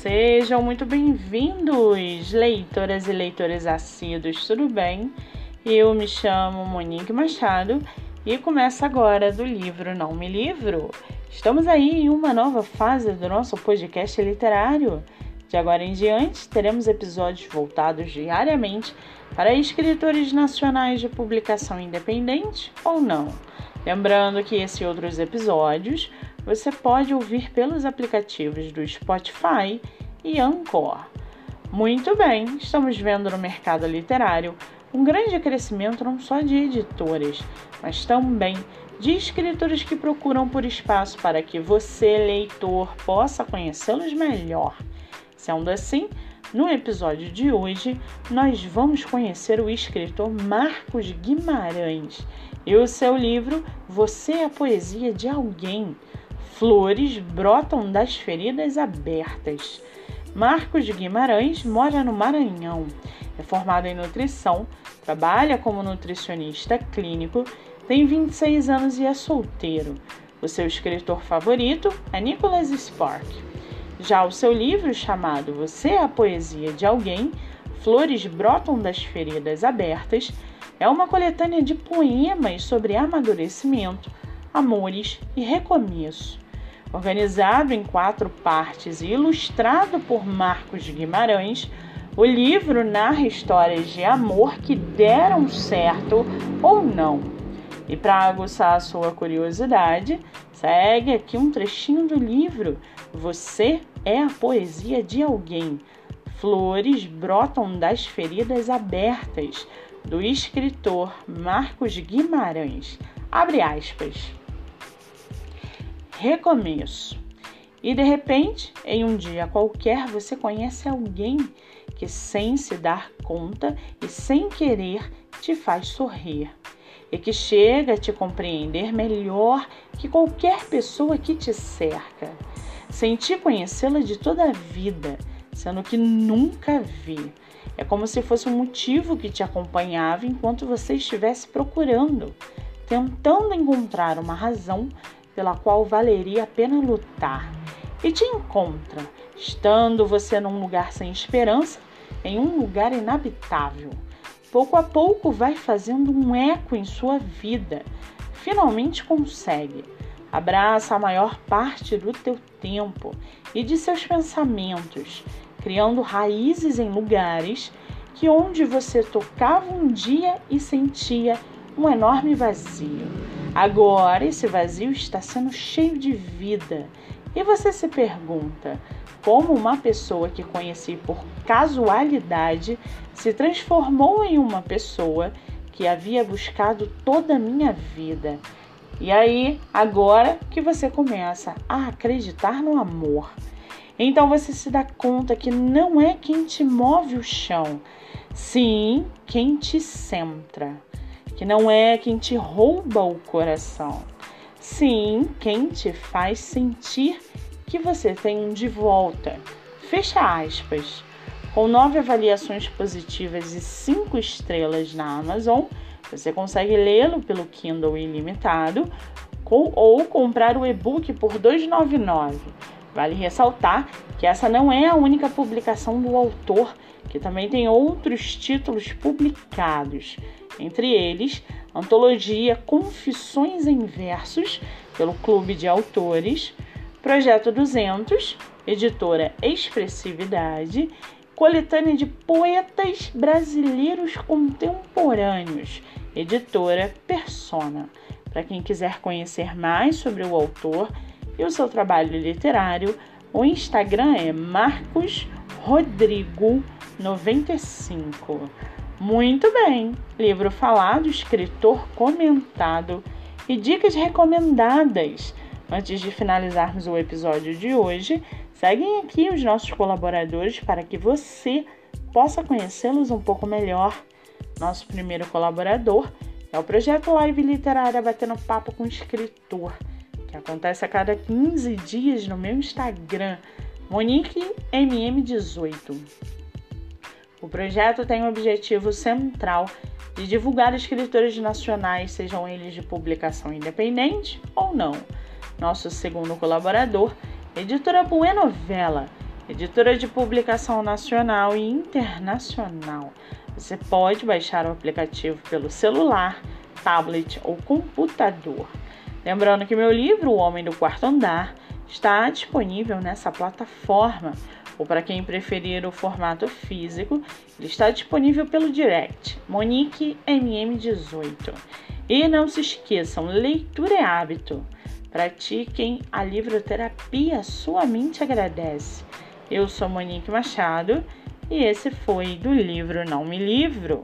Sejam muito bem-vindos, leitoras e leitores assíduos, tudo bem? Eu me chamo Monique Machado e começo agora do livro Não Me Livro. Estamos aí em uma nova fase do nosso podcast literário. De agora em diante, teremos episódios voltados diariamente para escritores nacionais de publicação independente ou não. Lembrando que esses outros episódios você pode ouvir pelos aplicativos do Spotify e Anchor. Muito bem, estamos vendo no mercado literário um grande crescimento não só de editoras, mas também de escritores que procuram por espaço para que você, leitor, possa conhecê-los melhor. Sendo assim, no episódio de hoje, nós vamos conhecer o escritor Marcos Guimarães e o seu livro Você é a Poesia de Alguém. Flores brotam das feridas abertas. Marcos Guimarães mora no Maranhão. É formado em nutrição, trabalha como nutricionista clínico, tem 26 anos e é solteiro. O seu escritor favorito é Nicholas Spark. Já o seu livro chamado Você é a Poesia de Alguém, Flores Brotam das Feridas Abertas, é uma coletânea de poemas sobre amadurecimento, amores e recomeço. Organizado em quatro partes e ilustrado por Marcos Guimarães, o livro narra histórias de amor que deram certo ou não. E para aguçar a sua curiosidade, segue aqui um trechinho do livro Você é a poesia de alguém. Flores brotam das feridas abertas, do escritor Marcos Guimarães. Abre aspas. Recomeço. E de repente, em um dia qualquer, você conhece alguém que, sem se dar conta e sem querer, te faz sorrir e que chega a te compreender melhor que qualquer pessoa que te cerca. Senti conhecê-la de toda a vida, sendo que nunca vi. É como se fosse um motivo que te acompanhava enquanto você estivesse procurando, tentando encontrar uma razão pela qual valeria a pena lutar. E te encontra, estando você num lugar sem esperança, em um lugar inabitável. Pouco a pouco vai fazendo um eco em sua vida. Finalmente consegue Abraça a maior parte do teu tempo e de seus pensamentos, criando raízes em lugares que onde você tocava um dia e sentia um enorme vazio. Agora esse vazio está sendo cheio de vida. E você se pergunta como uma pessoa que conheci por casualidade se transformou em uma pessoa que havia buscado toda a minha vida? E aí, agora que você começa a acreditar no amor, então você se dá conta que não é quem te move o chão, sim quem te centra, que não é quem te rouba o coração, sim quem te faz sentir que você tem um de volta. Fecha aspas. Com nove avaliações positivas e cinco estrelas na Amazon, você consegue lê-lo pelo Kindle ilimitado ou comprar o e-book por R$ 2,99. Vale ressaltar que essa não é a única publicação do autor, que também tem outros títulos publicados, entre eles Antologia Confissões em Versos, pelo Clube de Autores, Projeto 200, editora Expressividade, coletânea de poetas brasileiros contemporâneos, editora Persona. Para quem quiser conhecer mais sobre o autor e o seu trabalho literário, o Instagram é marcosrodrigo95. Muito bem! Livro falado, escritor comentado e dicas recomendadas. Antes de finalizarmos o episódio de hoje, seguem aqui os nossos colaboradores para que você possa conhecê-los um pouco melhor nosso primeiro colaborador é o projeto Live Literária Batendo Papo com Escritor, que acontece a cada 15 dias no meu Instagram, MoniqueMM18. O projeto tem o objetivo central de divulgar escritores nacionais, sejam eles de publicação independente ou não. Nosso segundo colaborador, editora Buenovela, editora de publicação nacional e internacional. Você pode baixar o aplicativo pelo celular, tablet ou computador. Lembrando que meu livro, O Homem do Quarto Andar, está disponível nessa plataforma, ou para quem preferir o formato físico, ele está disponível pelo direct Monique MM18. E não se esqueçam, leitura é hábito. Pratiquem a livroterapia, sua mente agradece. Eu sou Monique Machado e esse foi do livro Não Me Livro.